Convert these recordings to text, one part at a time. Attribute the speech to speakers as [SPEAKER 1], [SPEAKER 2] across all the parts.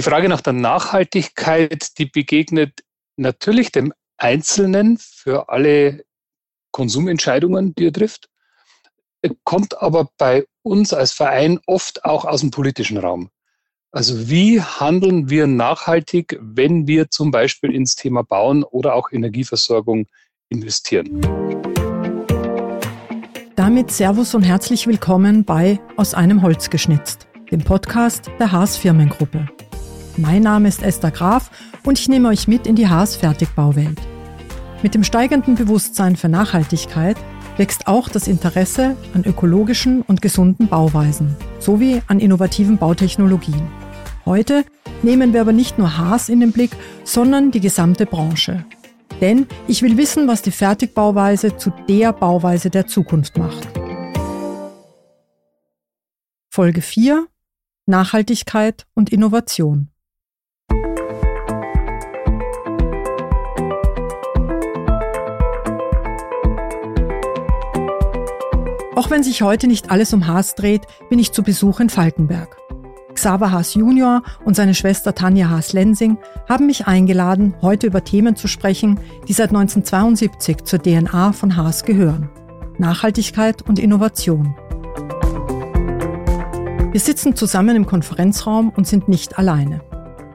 [SPEAKER 1] Die Frage nach der Nachhaltigkeit, die begegnet natürlich dem Einzelnen für alle Konsumentscheidungen, die er trifft, kommt aber bei uns als Verein oft auch aus dem politischen Raum. Also wie handeln wir nachhaltig, wenn wir zum Beispiel ins Thema Bauen oder auch Energieversorgung investieren?
[SPEAKER 2] Damit Servus und herzlich willkommen bei Aus einem Holz geschnitzt, dem Podcast der Haas Firmengruppe. Mein Name ist Esther Graf und ich nehme euch mit in die Haas Fertigbauwelt. Mit dem steigenden Bewusstsein für Nachhaltigkeit wächst auch das Interesse an ökologischen und gesunden Bauweisen sowie an innovativen Bautechnologien. Heute nehmen wir aber nicht nur Haas in den Blick, sondern die gesamte Branche. Denn ich will wissen, was die Fertigbauweise zu der Bauweise der Zukunft macht. Folge 4 Nachhaltigkeit und Innovation. Auch wenn sich heute nicht alles um Haas dreht, bin ich zu Besuch in Falkenberg. Xaver Haas Junior und seine Schwester Tanja Haas-Lensing haben mich eingeladen, heute über Themen zu sprechen, die seit 1972 zur DNA von Haas gehören. Nachhaltigkeit und Innovation. Wir sitzen zusammen im Konferenzraum und sind nicht alleine.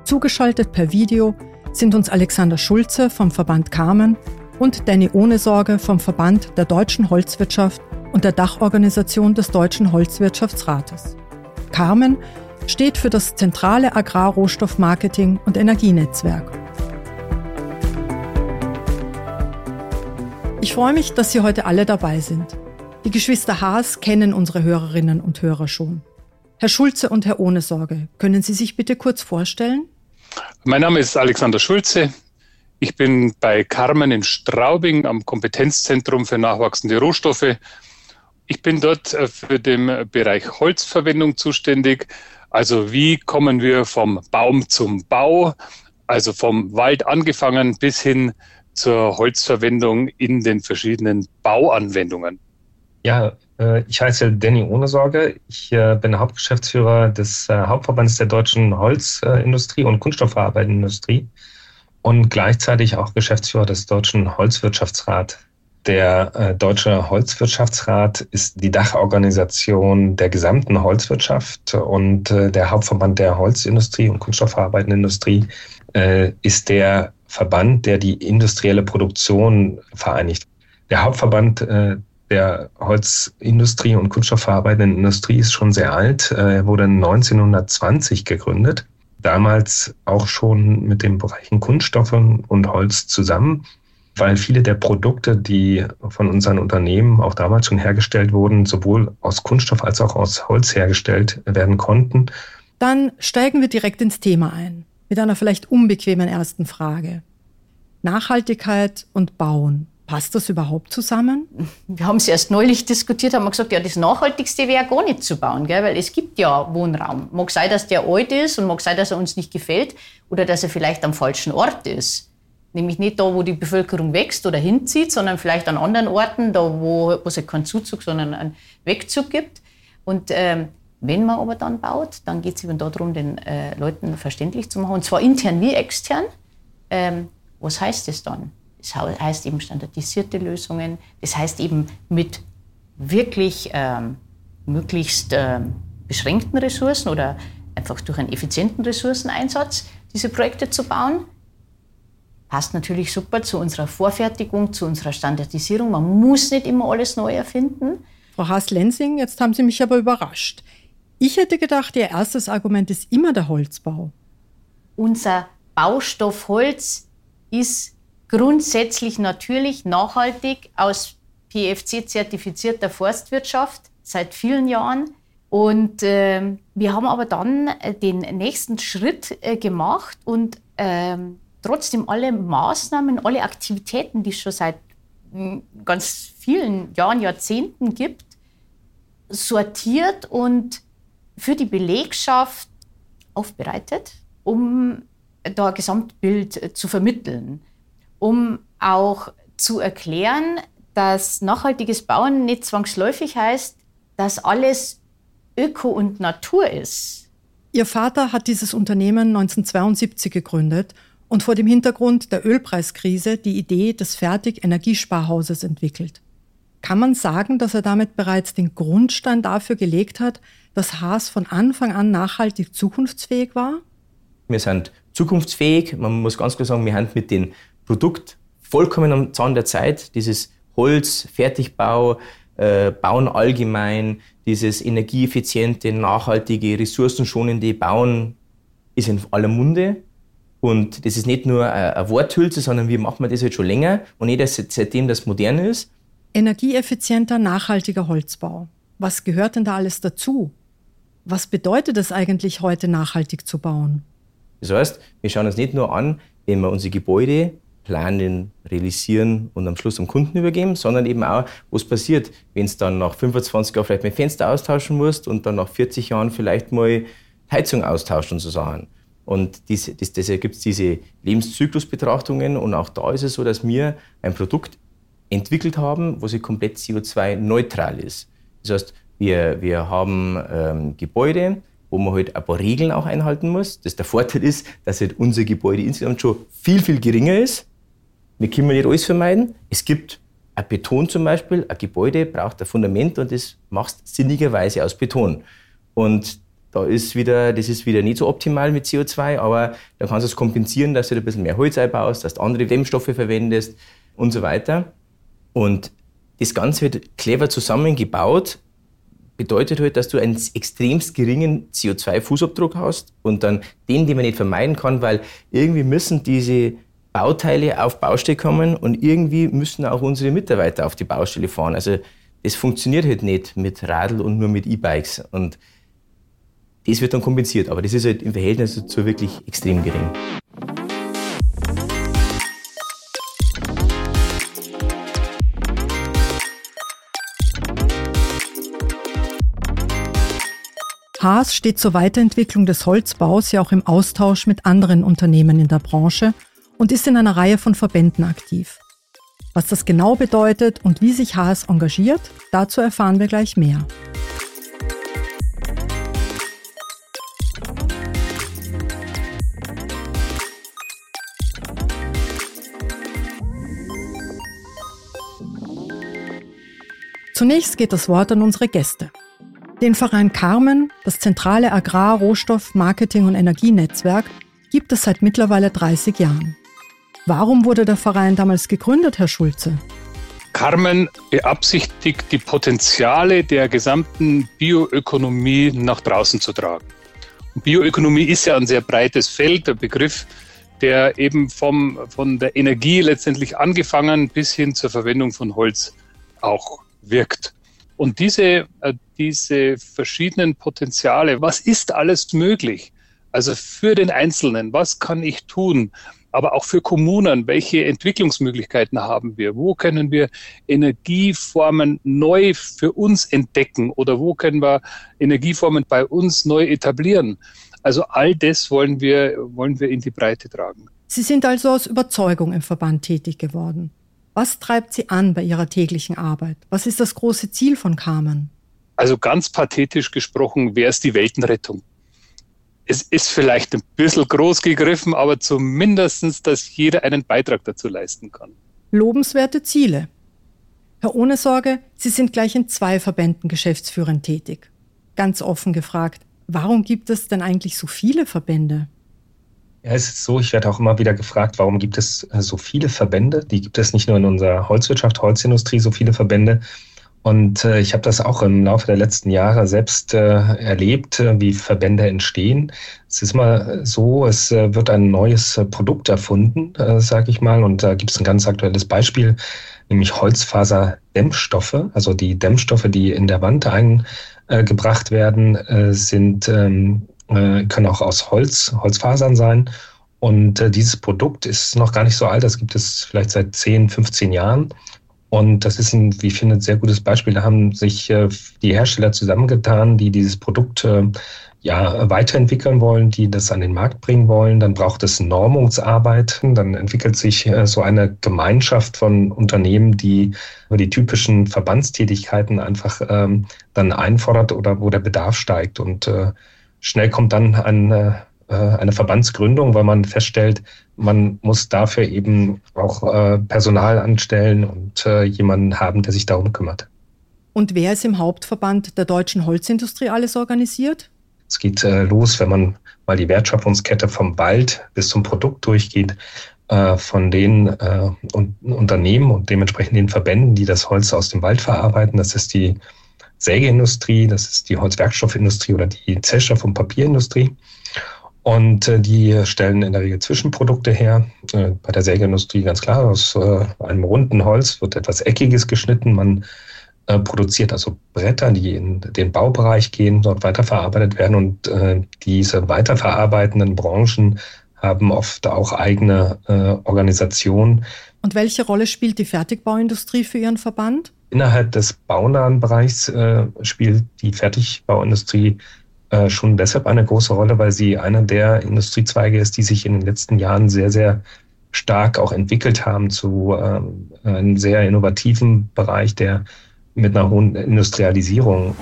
[SPEAKER 2] Zugeschaltet per Video sind uns Alexander Schulze vom Verband Carmen und Danny Ohnesorge vom Verband der deutschen Holzwirtschaft und der Dachorganisation des Deutschen Holzwirtschaftsrates. Carmen steht für das zentrale Agrarrohstoffmarketing und Energienetzwerk. Ich freue mich, dass Sie heute alle dabei sind. Die Geschwister Haas kennen unsere Hörerinnen und Hörer schon. Herr Schulze und Herr Ohnesorge, können Sie sich bitte kurz vorstellen?
[SPEAKER 1] Mein Name ist Alexander Schulze. Ich bin bei Carmen in Straubing am Kompetenzzentrum für nachwachsende Rohstoffe ich bin dort äh, für den Bereich Holzverwendung zuständig. Also wie kommen wir vom Baum zum Bau, also vom Wald angefangen bis hin zur Holzverwendung in den verschiedenen Bauanwendungen.
[SPEAKER 3] Ja, äh, ich heiße Danny Ohnesorge. Ich äh, bin Hauptgeschäftsführer des Hauptverbandes der deutschen Holzindustrie und Kunststoffverarbeitenden Industrie und gleichzeitig auch Geschäftsführer des Deutschen Holzwirtschaftsrats der äh, Deutsche Holzwirtschaftsrat ist die Dachorganisation der gesamten Holzwirtschaft und äh, der Hauptverband der Holzindustrie und kunststoffverarbeitenden Industrie äh, ist der Verband, der die industrielle Produktion vereinigt. Der Hauptverband der Holzindustrie und kunststoffverarbeitenden Industrie ist schon sehr alt. Er wurde 1920 gegründet. Damals auch schon mit den Bereichen Kunststoffe und Holz zusammen weil viele der Produkte, die von unseren Unternehmen auch damals schon hergestellt wurden, sowohl aus Kunststoff als auch aus Holz hergestellt werden konnten.
[SPEAKER 2] Dann steigen wir direkt ins Thema ein, mit einer vielleicht unbequemen ersten Frage. Nachhaltigkeit und Bauen. Passt das überhaupt zusammen?
[SPEAKER 4] Wir haben es erst neulich diskutiert, haben wir gesagt, ja, das Nachhaltigste wäre gar nicht zu bauen, gell? weil es gibt ja Wohnraum. Mag sein, dass der alt ist und mag sein, dass er uns nicht gefällt oder dass er vielleicht am falschen Ort ist. Nämlich nicht da, wo die Bevölkerung wächst oder hinzieht, sondern vielleicht an anderen Orten, da wo, wo es keinen Zuzug, sondern einen Wegzug gibt. Und ähm, wenn man aber dann baut, dann geht es eben darum, den äh, Leuten verständlich zu machen, und zwar intern wie extern. Ähm, was heißt das dann? Das heißt eben standardisierte Lösungen. Das heißt eben mit wirklich ähm, möglichst ähm, beschränkten Ressourcen oder einfach durch einen effizienten Ressourceneinsatz diese Projekte zu bauen passt natürlich super zu unserer Vorfertigung, zu unserer Standardisierung. Man muss nicht immer alles neu erfinden.
[SPEAKER 2] Frau Haas-Lensing, jetzt haben Sie mich aber überrascht. Ich hätte gedacht, Ihr erstes Argument ist immer der Holzbau.
[SPEAKER 4] Unser Baustoff Holz ist grundsätzlich natürlich nachhaltig aus PFC zertifizierter Forstwirtschaft seit vielen Jahren. Und äh, wir haben aber dann äh, den nächsten Schritt äh, gemacht und ähm, trotzdem alle Maßnahmen, alle Aktivitäten, die es schon seit hm, ganz vielen Jahren, Jahrzehnten gibt, sortiert und für die Belegschaft aufbereitet, um da ein Gesamtbild äh, zu vermitteln, um auch zu erklären, dass nachhaltiges Bauen nicht zwangsläufig heißt, dass alles Öko und Natur ist.
[SPEAKER 2] Ihr Vater hat dieses Unternehmen 1972 gegründet und vor dem Hintergrund der Ölpreiskrise die Idee des Fertig-Energiesparhauses entwickelt. Kann man sagen, dass er damit bereits den Grundstein dafür gelegt hat, dass Haas von Anfang an nachhaltig zukunftsfähig war?
[SPEAKER 5] Wir sind zukunftsfähig. Man muss ganz klar sagen, wir haben mit dem Produkt vollkommen am Zahn der Zeit. Dieses Holz, Fertigbau, äh, Bauen allgemein, dieses energieeffiziente, nachhaltige, ressourcenschonende Bauen ist in aller Munde. Und das ist nicht nur eine Worthülse, sondern wir machen das jetzt schon länger und nicht erst seitdem das modern ist.
[SPEAKER 2] Energieeffizienter, nachhaltiger Holzbau. Was gehört denn da alles dazu? Was bedeutet es eigentlich heute, nachhaltig zu bauen?
[SPEAKER 5] Das heißt, wir schauen uns nicht nur an, wenn wir unsere Gebäude planen, realisieren und am Schluss am Kunden übergeben, sondern eben auch, was passiert, wenn es dann nach 25 Jahren vielleicht mal Fenster austauschen musst und dann nach 40 Jahren vielleicht mal Heizung austauscht und so Sachen. Und diese, das, deshalb gibt es diese Lebenszyklusbetrachtungen und auch da ist es so, dass wir ein Produkt entwickelt haben, wo sie komplett CO2-neutral ist. Das heißt, wir, wir haben ähm, Gebäude, wo man halt ein paar Regeln auch einhalten muss. Das der Vorteil ist, dass halt unser Gebäude insgesamt schon viel, viel geringer ist. Wir können nicht alles vermeiden. Es gibt ein Beton zum Beispiel, ein Gebäude braucht ein Fundament und das machst sinnigerweise aus Beton. Und da ist wieder, das ist wieder nicht so optimal mit CO2, aber da kannst du es kompensieren, dass du ein bisschen mehr Holz einbaust, dass du andere Dämmstoffe verwendest und so weiter. Und das Ganze wird clever zusammengebaut, bedeutet halt, dass du einen extremst geringen CO2-Fußabdruck hast und dann den, den man nicht vermeiden kann, weil irgendwie müssen diese Bauteile auf Baustelle kommen und irgendwie müssen auch unsere Mitarbeiter auf die Baustelle fahren. Also das funktioniert halt nicht mit Radl und nur mit E-Bikes und das wird dann kompensiert, aber das ist halt im Verhältnis dazu wirklich extrem gering.
[SPEAKER 2] Haas steht zur Weiterentwicklung des Holzbaus ja auch im Austausch mit anderen Unternehmen in der Branche und ist in einer Reihe von Verbänden aktiv. Was das genau bedeutet und wie sich Haas engagiert, dazu erfahren wir gleich mehr. Zunächst geht das Wort an unsere Gäste. Den Verein Carmen, das zentrale Agrar-, Rohstoff-, Marketing- und Energienetzwerk, gibt es seit mittlerweile 30 Jahren. Warum wurde der Verein damals gegründet, Herr Schulze?
[SPEAKER 1] Carmen beabsichtigt, die Potenziale der gesamten Bioökonomie nach draußen zu tragen. Bioökonomie ist ja ein sehr breites Feld, der Begriff, der eben vom, von der Energie letztendlich angefangen bis hin zur Verwendung von Holz auch wirkt. Und diese, äh, diese verschiedenen Potenziale, was ist alles möglich? Also für den Einzelnen, was kann ich tun? Aber auch für Kommunen, welche Entwicklungsmöglichkeiten haben wir? Wo können wir Energieformen neu für uns entdecken oder wo können wir Energieformen bei uns neu etablieren? Also all das wollen wir, wollen wir in die Breite tragen.
[SPEAKER 2] Sie sind also aus Überzeugung im Verband tätig geworden. Was treibt Sie an bei Ihrer täglichen Arbeit? Was ist das große Ziel von Carmen?
[SPEAKER 1] Also ganz pathetisch gesprochen wäre es die Weltenrettung. Es ist vielleicht ein bisschen groß gegriffen, aber zumindest, dass jeder einen Beitrag dazu leisten kann.
[SPEAKER 2] Lobenswerte Ziele. Herr Ohnesorge, Sie sind gleich in zwei Verbänden geschäftsführend tätig. Ganz offen gefragt, warum gibt es denn eigentlich so viele Verbände?
[SPEAKER 3] Ja, es ist so, ich werde auch immer wieder gefragt, warum gibt es äh, so viele Verbände? Die gibt es nicht nur in unserer Holzwirtschaft, Holzindustrie, so viele Verbände. Und äh, ich habe das auch im Laufe der letzten Jahre selbst äh, erlebt, äh, wie Verbände entstehen. Es ist immer so, es äh, wird ein neues äh, Produkt erfunden, äh, sage ich mal. Und da gibt es ein ganz aktuelles Beispiel, nämlich Holzfaserdämmstoffe. Also die Dämmstoffe, die in der Wand eingebracht werden, sind ähm, äh, können auch aus Holz, Holzfasern sein. Und äh, dieses Produkt ist noch gar nicht so alt, das gibt es vielleicht seit 10, 15 Jahren. Und das ist ein, wie ich finde, sehr gutes Beispiel. Da haben sich äh, die Hersteller zusammengetan, die dieses Produkt äh, ja, weiterentwickeln wollen, die das an den Markt bringen wollen. Dann braucht es Normungsarbeit. Dann entwickelt sich äh, so eine Gemeinschaft von Unternehmen, die über die typischen Verbandstätigkeiten einfach ähm, dann einfordert oder wo der Bedarf steigt. Und äh, schnell kommt dann eine, äh, eine Verbandsgründung, weil man feststellt, man muss dafür eben auch äh, Personal anstellen und äh, jemanden haben, der sich darum kümmert.
[SPEAKER 2] Und wer ist im Hauptverband der deutschen Holzindustrie alles organisiert?
[SPEAKER 3] Es geht äh, los, wenn man mal die Wertschöpfungskette vom Wald bis zum Produkt durchgeht, äh, von den äh, un Unternehmen und dementsprechend den Verbänden, die das Holz aus dem Wald verarbeiten. Das ist die Sägeindustrie, das ist die Holzwerkstoffindustrie oder die Zellstoff- und Papierindustrie. Und äh, die stellen in der Regel Zwischenprodukte her. Äh, bei der Sägeindustrie ganz klar, aus äh, einem runden Holz wird etwas Eckiges geschnitten. Man äh, produziert also Bretter, die in den Baubereich gehen, dort weiterverarbeitet werden. Und äh, diese weiterverarbeitenden Branchen haben oft auch eigene äh, Organisationen.
[SPEAKER 2] Und welche Rolle spielt die Fertigbauindustrie für Ihren Verband?
[SPEAKER 3] Innerhalb des baunahen Bereichs äh, spielt die Fertigbauindustrie äh, schon deshalb eine große Rolle, weil sie einer der Industriezweige ist, die sich in den letzten Jahren sehr, sehr stark auch entwickelt haben zu äh, einem sehr innovativen Bereich, der mit einer hohen Industrialisierung.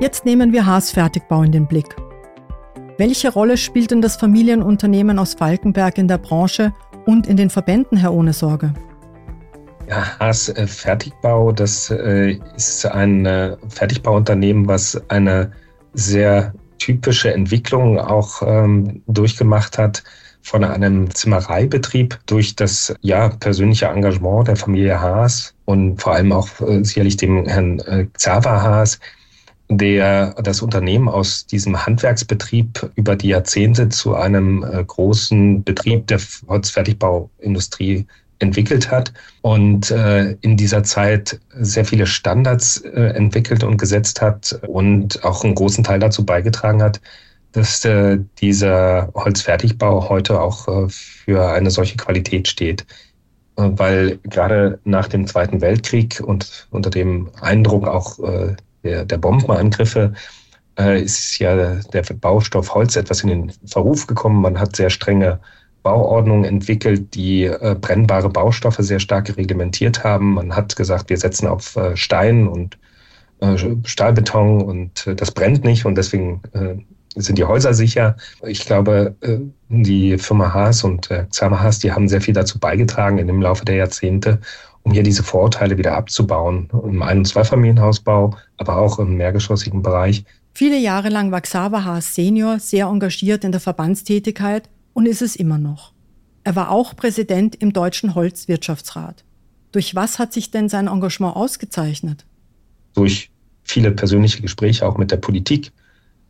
[SPEAKER 2] Jetzt nehmen wir Haas Fertigbau in den Blick. Welche Rolle spielt denn das Familienunternehmen aus Falkenberg in der Branche und in den Verbänden, Herr Ohne Sorge?
[SPEAKER 3] Ja, Haas äh, Fertigbau, das äh, ist ein äh, Fertigbauunternehmen, was eine sehr typische Entwicklung auch ähm, durchgemacht hat von einem Zimmereibetrieb durch das ja persönliche Engagement der Familie Haas und vor allem auch äh, sicherlich dem Herrn äh, Xaver Haas, der das Unternehmen aus diesem Handwerksbetrieb über die Jahrzehnte zu einem äh, großen Betrieb der Holzfertigbauindustrie entwickelt hat und äh, in dieser Zeit sehr viele Standards äh, entwickelt und gesetzt hat und auch einen großen Teil dazu beigetragen hat, dass äh, dieser Holzfertigbau heute auch äh, für eine solche Qualität steht. Äh, weil gerade nach dem Zweiten Weltkrieg und unter dem Eindruck auch der, der Bombenangriffe ist ja der Baustoff Holz etwas in den Verruf gekommen. Man hat sehr strenge Bauordnung entwickelt, die äh, brennbare Baustoffe sehr stark reglementiert haben. Man hat gesagt, wir setzen auf äh, Stein und äh, Stahlbeton und äh, das brennt nicht und deswegen äh, sind die Häuser sicher. Ich glaube, äh, die Firma Haas und äh, Xama Haas, die haben sehr viel dazu beigetragen dem Laufe der Jahrzehnte, um hier diese Vorurteile wieder abzubauen. Im Ein- und Zweifamilienhausbau, aber auch im mehrgeschossigen Bereich.
[SPEAKER 2] Viele Jahre lang war Xaver Haas Senior sehr engagiert in der Verbandstätigkeit und ist es immer noch. Er war auch Präsident im Deutschen Holzwirtschaftsrat. Durch was hat sich denn sein Engagement ausgezeichnet?
[SPEAKER 3] Durch viele persönliche Gespräche auch mit der Politik,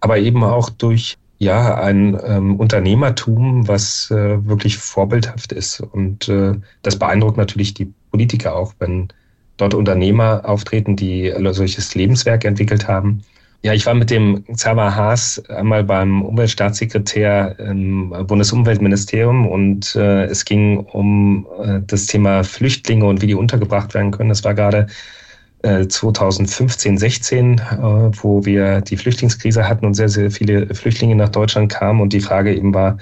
[SPEAKER 3] aber eben auch durch ja ein ähm, Unternehmertum, was äh, wirklich vorbildhaft ist. Und äh, das beeindruckt natürlich die Politiker auch, wenn dort Unternehmer auftreten, die solches Lebenswerk entwickelt haben ja, ich war mit dem Xaver Haas einmal beim Umweltstaatssekretär im Bundesumweltministerium und äh, es ging um äh, das Thema Flüchtlinge und wie die untergebracht werden können. Das war gerade äh, 2015, 16, äh, wo wir die Flüchtlingskrise hatten und sehr, sehr viele Flüchtlinge nach Deutschland kamen und die Frage eben war,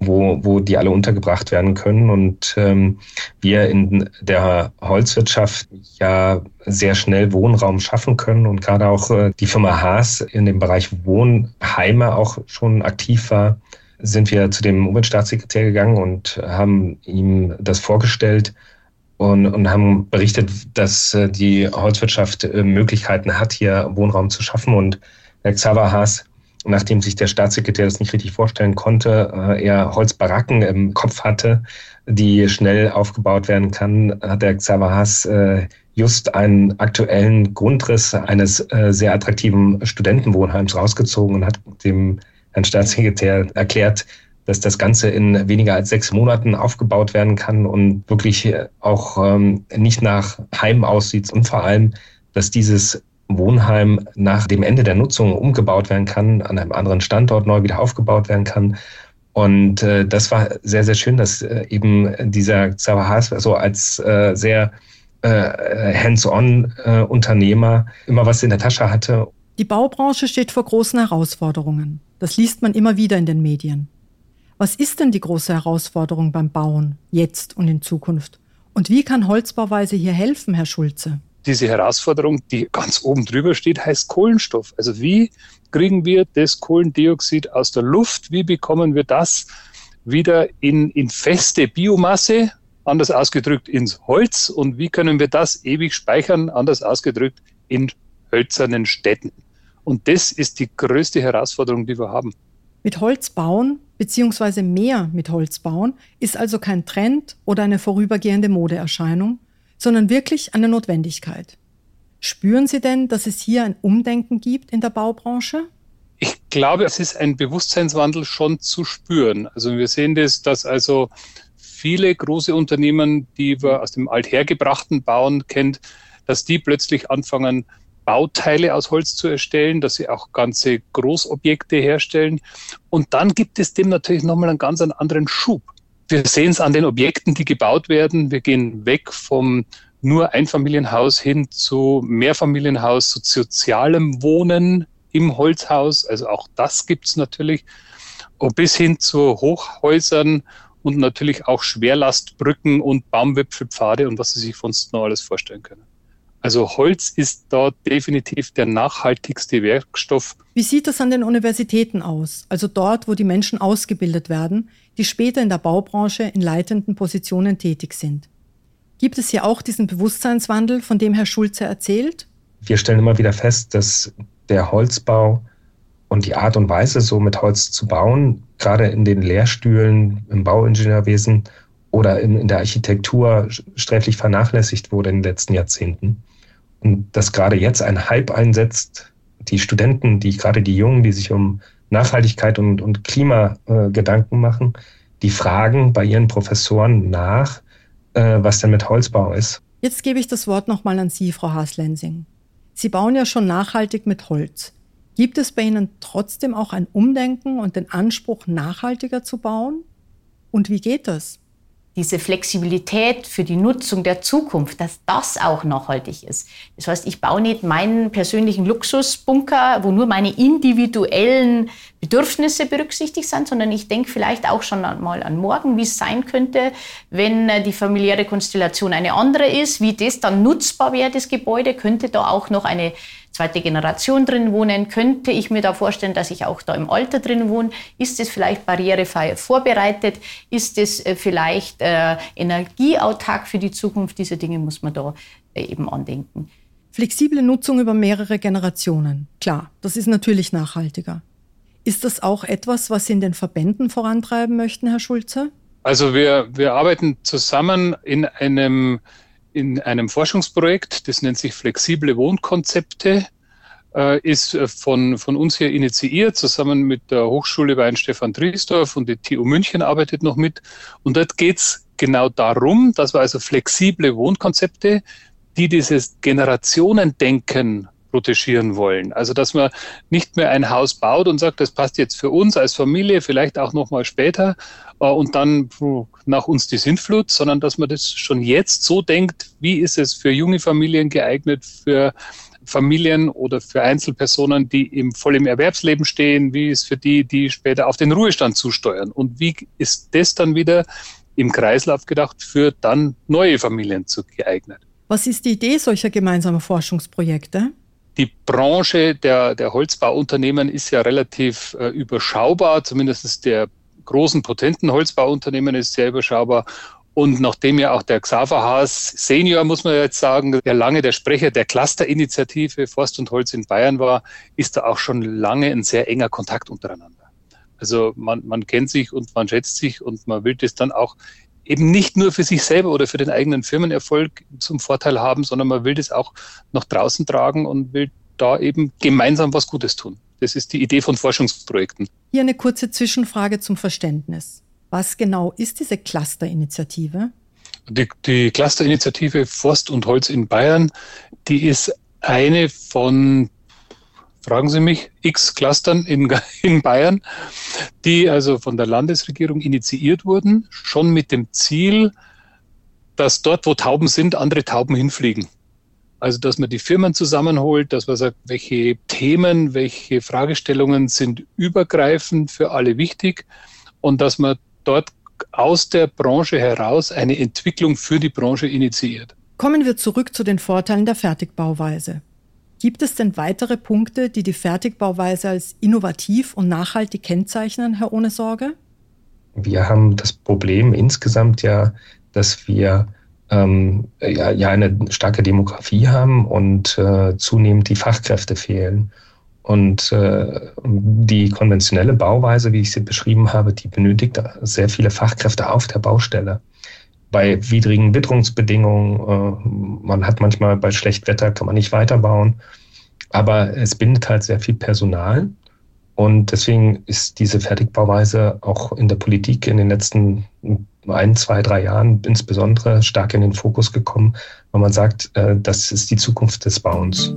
[SPEAKER 3] wo, wo die alle untergebracht werden können. Und ähm, wir in der Holzwirtschaft ja sehr schnell Wohnraum schaffen können und gerade auch äh, die Firma Haas in dem Bereich Wohnheime auch schon aktiv war, sind wir zu dem Umweltstaatssekretär gegangen und haben ihm das vorgestellt und, und haben berichtet, dass äh, die Holzwirtschaft äh, Möglichkeiten hat, hier Wohnraum zu schaffen. Und Herr Xaver Haas nachdem sich der Staatssekretär das nicht richtig vorstellen konnte, äh, er Holzbaracken im Kopf hatte, die schnell aufgebaut werden kann, hat der Xaver Haas äh, just einen aktuellen Grundriss eines äh, sehr attraktiven Studentenwohnheims rausgezogen und hat dem Herrn Staatssekretär erklärt, dass das Ganze in weniger als sechs Monaten aufgebaut werden kann und wirklich auch ähm, nicht nach Heim aussieht und vor allem, dass dieses Wohnheim nach dem Ende der Nutzung umgebaut werden kann, an einem anderen Standort neu wieder aufgebaut werden kann. Und äh, das war sehr, sehr schön, dass äh, eben dieser Xaver Haas so als äh, sehr äh, hands-on-Unternehmer äh, immer was in der Tasche hatte.
[SPEAKER 2] Die Baubranche steht vor großen Herausforderungen. Das liest man immer wieder in den Medien. Was ist denn die große Herausforderung beim Bauen, jetzt und in Zukunft? Und wie kann Holzbauweise hier helfen, Herr Schulze?
[SPEAKER 1] Diese Herausforderung, die ganz oben drüber steht, heißt Kohlenstoff. Also wie kriegen wir das Kohlendioxid aus der Luft? Wie bekommen wir das wieder in, in feste Biomasse, anders ausgedrückt ins Holz? Und wie können wir das ewig speichern, anders ausgedrückt in hölzernen Städten? Und das ist die größte Herausforderung, die wir haben.
[SPEAKER 2] Mit Holz bauen bzw. mehr mit Holz bauen ist also kein Trend oder eine vorübergehende Modeerscheinung, sondern wirklich eine Notwendigkeit. Spüren Sie denn, dass es hier ein Umdenken gibt in der Baubranche?
[SPEAKER 1] Ich glaube, es ist ein Bewusstseinswandel schon zu spüren. Also wir sehen das, dass also viele große Unternehmen, die wir aus dem althergebrachten Bauen kennt, dass die plötzlich anfangen, Bauteile aus Holz zu erstellen, dass sie auch ganze Großobjekte herstellen. Und dann gibt es dem natürlich nochmal einen ganz anderen Schub. Wir sehen es an den Objekten, die gebaut werden. Wir gehen weg vom nur Einfamilienhaus hin zu Mehrfamilienhaus, zu sozialem Wohnen im Holzhaus. Also auch das gibt es natürlich. Und bis hin zu Hochhäusern und natürlich auch Schwerlastbrücken und Baumwipfelpfade und was Sie sich sonst noch alles vorstellen können. Also Holz ist da definitiv der nachhaltigste Werkstoff.
[SPEAKER 2] Wie sieht das an den Universitäten aus? Also dort, wo die Menschen ausgebildet werden, die später in der Baubranche in leitenden Positionen tätig sind. Gibt es hier auch diesen Bewusstseinswandel, von dem Herr Schulze erzählt?
[SPEAKER 3] Wir stellen immer wieder fest, dass der Holzbau und die Art und Weise, so mit Holz zu bauen, gerade in den Lehrstühlen im Bauingenieurwesen oder in, in der Architektur sträflich vernachlässigt wurde in den letzten Jahrzehnten. Und dass gerade jetzt ein Hype einsetzt, die Studenten, die gerade die Jungen, die sich um Nachhaltigkeit und, und Klima äh, Gedanken machen, die fragen bei ihren Professoren nach, äh, was denn mit Holzbau ist.
[SPEAKER 2] Jetzt gebe ich das Wort nochmal an Sie, Frau Haas-Lensing. Sie bauen ja schon nachhaltig mit Holz. Gibt es bei Ihnen trotzdem auch ein Umdenken und den Anspruch, nachhaltiger zu bauen? Und wie geht das?
[SPEAKER 4] Diese Flexibilität für die Nutzung der Zukunft, dass das auch nachhaltig ist. Das heißt, ich baue nicht meinen persönlichen Luxusbunker, wo nur meine individuellen Bedürfnisse berücksichtigt sind, sondern ich denke vielleicht auch schon mal an morgen, wie es sein könnte, wenn äh, die familiäre Konstellation eine andere ist, wie das dann nutzbar wäre, das Gebäude, könnte da auch noch eine zweite Generation drin wohnen? Könnte ich mir da vorstellen, dass ich auch da im Alter drin wohne? Ist es vielleicht barrierefrei vorbereitet? Ist es äh, vielleicht äh, energieautark für die Zukunft? Diese Dinge muss man da äh, eben andenken.
[SPEAKER 2] Flexible Nutzung über mehrere Generationen. Klar, das ist natürlich nachhaltiger. Ist das auch etwas, was Sie in den Verbänden vorantreiben möchten, Herr Schulze?
[SPEAKER 1] Also wir, wir arbeiten zusammen in einem in einem Forschungsprojekt, das nennt sich Flexible Wohnkonzepte, äh, ist äh, von, von uns hier initiiert, zusammen mit der Hochschule Weinstefan Triesdorf und die TU München arbeitet noch mit. Und dort geht es genau darum, dass wir also flexible Wohnkonzepte, die dieses Generationendenken protegieren wollen. Also dass man nicht mehr ein Haus baut und sagt, das passt jetzt für uns als Familie, vielleicht auch noch mal später äh, und dann nach uns die Sintflut, sondern dass man das schon jetzt so denkt, wie ist es für junge Familien geeignet, für Familien oder für Einzelpersonen, die im voll im Erwerbsleben stehen, wie ist für die, die später auf den Ruhestand zusteuern und wie ist das dann wieder im Kreislauf gedacht für dann neue Familien zu geeignet.
[SPEAKER 2] Was ist die Idee solcher gemeinsamen Forschungsprojekte?
[SPEAKER 1] Die Branche der, der Holzbauunternehmen ist ja relativ äh, überschaubar, zumindest der großen, potenten Holzbauunternehmen ist sehr überschaubar. Und nachdem ja auch der Xaver Haas Senior, muss man jetzt sagen, der lange der Sprecher der Clusterinitiative Forst und Holz in Bayern war, ist da auch schon lange ein sehr enger Kontakt untereinander. Also man, man kennt sich und man schätzt sich und man will das dann auch eben nicht nur für sich selber oder für den eigenen Firmenerfolg zum Vorteil haben, sondern man will das auch nach draußen tragen und will da eben gemeinsam was Gutes tun. Das ist die Idee von Forschungsprojekten.
[SPEAKER 2] Hier eine kurze Zwischenfrage zum Verständnis. Was genau ist diese Clusterinitiative?
[SPEAKER 1] Die, die Clusterinitiative Forst und Holz in Bayern, die ist eine von fragen Sie mich, x Clustern in, in Bayern, die also von der Landesregierung initiiert wurden, schon mit dem Ziel, dass dort, wo Tauben sind, andere Tauben hinfliegen. Also, dass man die Firmen zusammenholt, dass man sagt, welche Themen, welche Fragestellungen sind übergreifend für alle wichtig und dass man dort aus der Branche heraus eine Entwicklung für die Branche initiiert.
[SPEAKER 2] Kommen wir zurück zu den Vorteilen der Fertigbauweise. Gibt es denn weitere Punkte, die die Fertigbauweise als innovativ und nachhaltig kennzeichnen, Herr Ohne Sorge?
[SPEAKER 3] Wir haben das Problem insgesamt ja, dass wir ähm, ja, ja, eine starke Demografie haben und äh, zunehmend die Fachkräfte fehlen. Und äh, die konventionelle Bauweise, wie ich sie beschrieben habe, die benötigt sehr viele Fachkräfte auf der Baustelle. Bei widrigen Witterungsbedingungen, äh, man hat manchmal bei schlecht Wetter, kann man nicht weiterbauen. Aber es bindet halt sehr viel Personal. Und deswegen ist diese Fertigbauweise auch in der Politik in den letzten ein, zwei, drei Jahren insbesondere stark in den Fokus gekommen, weil man sagt, äh, das ist die Zukunft des Bauens.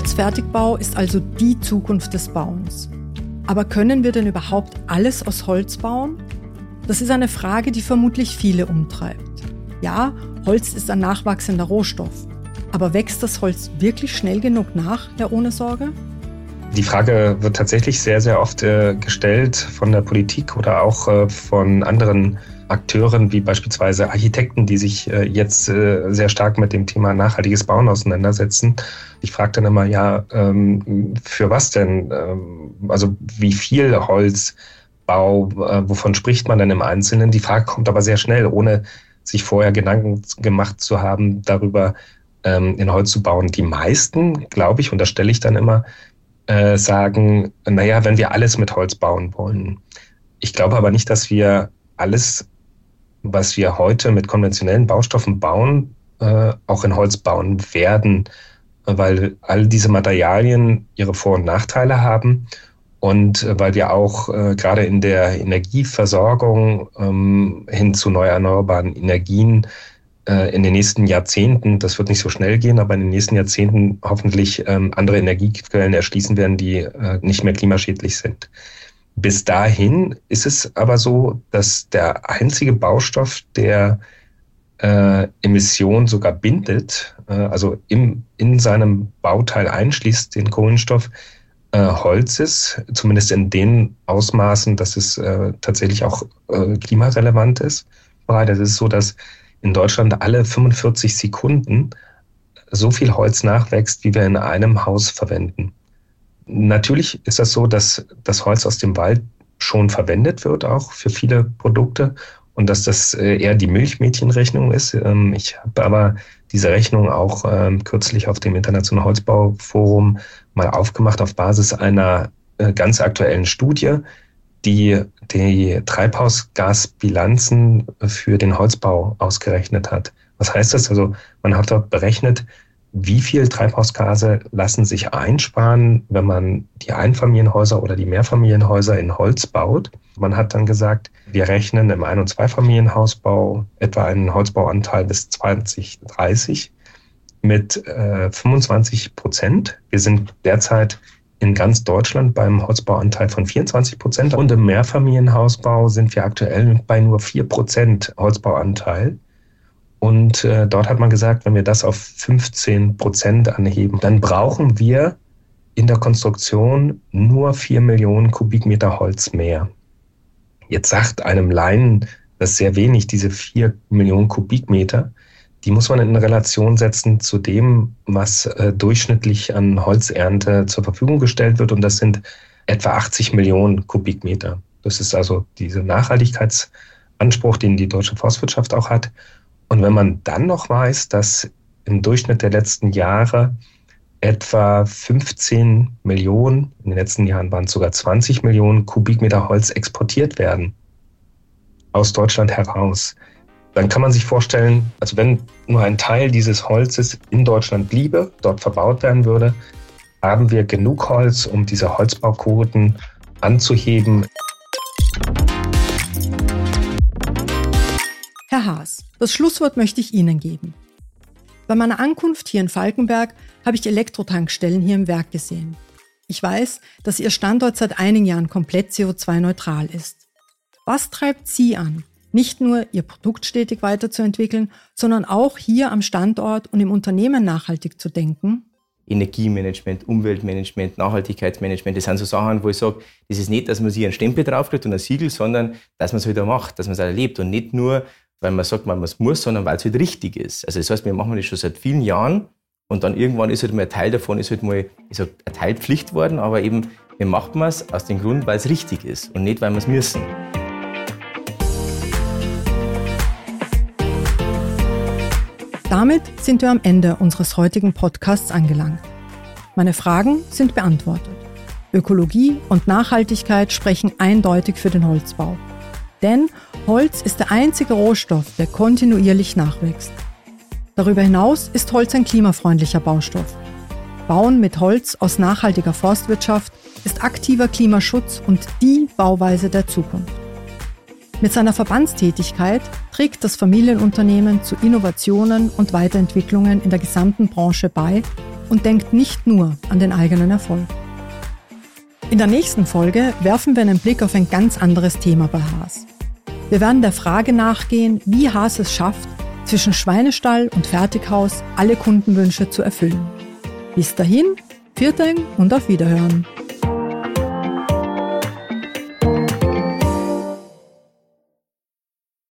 [SPEAKER 2] Holzfertigbau ist also die Zukunft des Bauens. Aber können wir denn überhaupt alles aus Holz bauen? Das ist eine Frage, die vermutlich viele umtreibt. Ja, Holz ist ein nachwachsender Rohstoff. Aber wächst das Holz wirklich schnell genug nach, Herr Ohne Sorge?
[SPEAKER 3] Die Frage wird tatsächlich sehr, sehr oft äh, gestellt von der Politik oder auch äh, von anderen Akteuren wie beispielsweise Architekten, die sich äh, jetzt äh, sehr stark mit dem Thema nachhaltiges Bauen auseinandersetzen. Ich frage dann immer, ja, ähm, für was denn? Ähm, also wie viel Holzbau, äh, wovon spricht man denn im Einzelnen? Die Frage kommt aber sehr schnell, ohne sich vorher Gedanken gemacht zu haben darüber, ähm, in Holz zu bauen. Die meisten, glaube ich, und das stelle ich dann immer, sagen, naja, wenn wir alles mit Holz bauen wollen. Ich glaube aber nicht, dass wir alles, was wir heute mit konventionellen Baustoffen bauen, äh, auch in Holz bauen werden, weil all diese Materialien ihre Vor- und Nachteile haben und weil wir auch äh, gerade in der Energieversorgung ähm, hin zu neu erneuerbaren Energien äh, in den nächsten Jahrzehnten, das wird nicht so schnell gehen, aber in den nächsten Jahrzehnten hoffentlich ähm, andere Energiequellen erschließen werden, die nicht mehr klimaschädlich sind. Bis dahin ist es aber so, dass der einzige Baustoff, der äh, Emissionen sogar bindet, äh, also im, in seinem Bauteil einschließt, den Kohlenstoff, äh, Holz ist, zumindest in den Ausmaßen, dass es äh, tatsächlich auch äh, klimarelevant ist. Es ist so, dass in Deutschland alle 45 Sekunden so viel Holz nachwächst, wie wir in einem Haus verwenden. Natürlich ist das so, dass das Holz aus dem Wald schon verwendet wird, auch für viele Produkte und dass das äh, eher die Milchmädchenrechnung ist. Ähm, ich habe aber diese Rechnung auch ähm, kürzlich auf dem Internationalen Holzbauforum mal aufgemacht auf Basis einer äh, ganz aktuellen Studie, die die Treibhausgasbilanzen für den Holzbau ausgerechnet hat. Was heißt das? Also man hat dort berechnet, wie viel Treibhausgase lassen sich einsparen, wenn man die Einfamilienhäuser oder die Mehrfamilienhäuser in Holz baut. Man hat dann gesagt, wir rechnen im Ein- und Zweifamilienhausbau etwa einen Holzbauanteil bis 2030 mit äh, 25 Prozent. Wir sind derzeit in ganz Deutschland beim Holzbauanteil von 24 Prozent und im Mehrfamilienhausbau sind wir aktuell bei nur 4 Prozent Holzbauanteil. Und äh, dort hat man gesagt, wenn wir das auf 15 Prozent anheben, dann brauchen wir in der Konstruktion nur 4 Millionen Kubikmeter Holz mehr. Jetzt sagt einem Laien das sehr wenig, diese 4 Millionen Kubikmeter die muss man in Relation setzen zu dem, was äh, durchschnittlich an Holzernte zur Verfügung gestellt wird. Und das sind etwa 80 Millionen Kubikmeter. Das ist also dieser Nachhaltigkeitsanspruch, den die deutsche Forstwirtschaft auch hat. Und wenn man dann noch weiß, dass im Durchschnitt der letzten Jahre etwa 15 Millionen, in den letzten Jahren waren es sogar 20 Millionen Kubikmeter Holz exportiert werden aus Deutschland heraus, dann kann man sich vorstellen, also wenn nur ein Teil dieses Holzes in Deutschland bliebe, dort verbaut werden würde, haben wir genug Holz, um diese Holzbauquoten anzuheben.
[SPEAKER 2] Herr Haas, das Schlusswort möchte ich Ihnen geben. Bei meiner Ankunft hier in Falkenberg habe ich Elektrotankstellen hier im Werk gesehen. Ich weiß, dass Ihr Standort seit einigen Jahren komplett CO2-neutral ist. Was treibt Sie an, nicht nur ihr Produkt stetig weiterzuentwickeln, sondern auch hier am Standort und im Unternehmen nachhaltig zu denken?
[SPEAKER 5] Energiemanagement, Umweltmanagement, Nachhaltigkeitsmanagement. Das sind so Sachen, wo ich sage, das ist nicht, dass man sich einen Stempel draufkriegt und ein Siegel, sondern dass man es wieder halt macht, dass man es erlebt und nicht nur, weil man sagt, man muss, sondern weil es halt richtig ist. Also das heißt, wir machen das schon seit vielen Jahren und dann irgendwann ist halt mal ein Teil davon, ist halt mal, ich sag, eine Teilpflicht worden, aber eben, wir machen es aus dem Grund, weil es richtig ist und nicht, weil wir es müssen.
[SPEAKER 2] Damit sind wir am Ende unseres heutigen Podcasts angelangt. Meine Fragen sind beantwortet. Ökologie und Nachhaltigkeit sprechen eindeutig für den Holzbau. Denn Holz ist der einzige Rohstoff, der kontinuierlich nachwächst. Darüber hinaus ist Holz ein klimafreundlicher Baustoff. Bauen mit Holz aus nachhaltiger Forstwirtschaft ist aktiver Klimaschutz und die Bauweise der Zukunft. Mit seiner Verbandstätigkeit trägt das Familienunternehmen zu Innovationen und Weiterentwicklungen in der gesamten Branche bei und denkt nicht nur an den eigenen Erfolg. In der nächsten Folge werfen wir einen Blick auf ein ganz anderes Thema bei Haas. Wir werden der Frage nachgehen, wie Haas es schafft, zwischen Schweinestall und Fertighaus alle Kundenwünsche zu erfüllen. Bis dahin, Viertel und auf Wiederhören.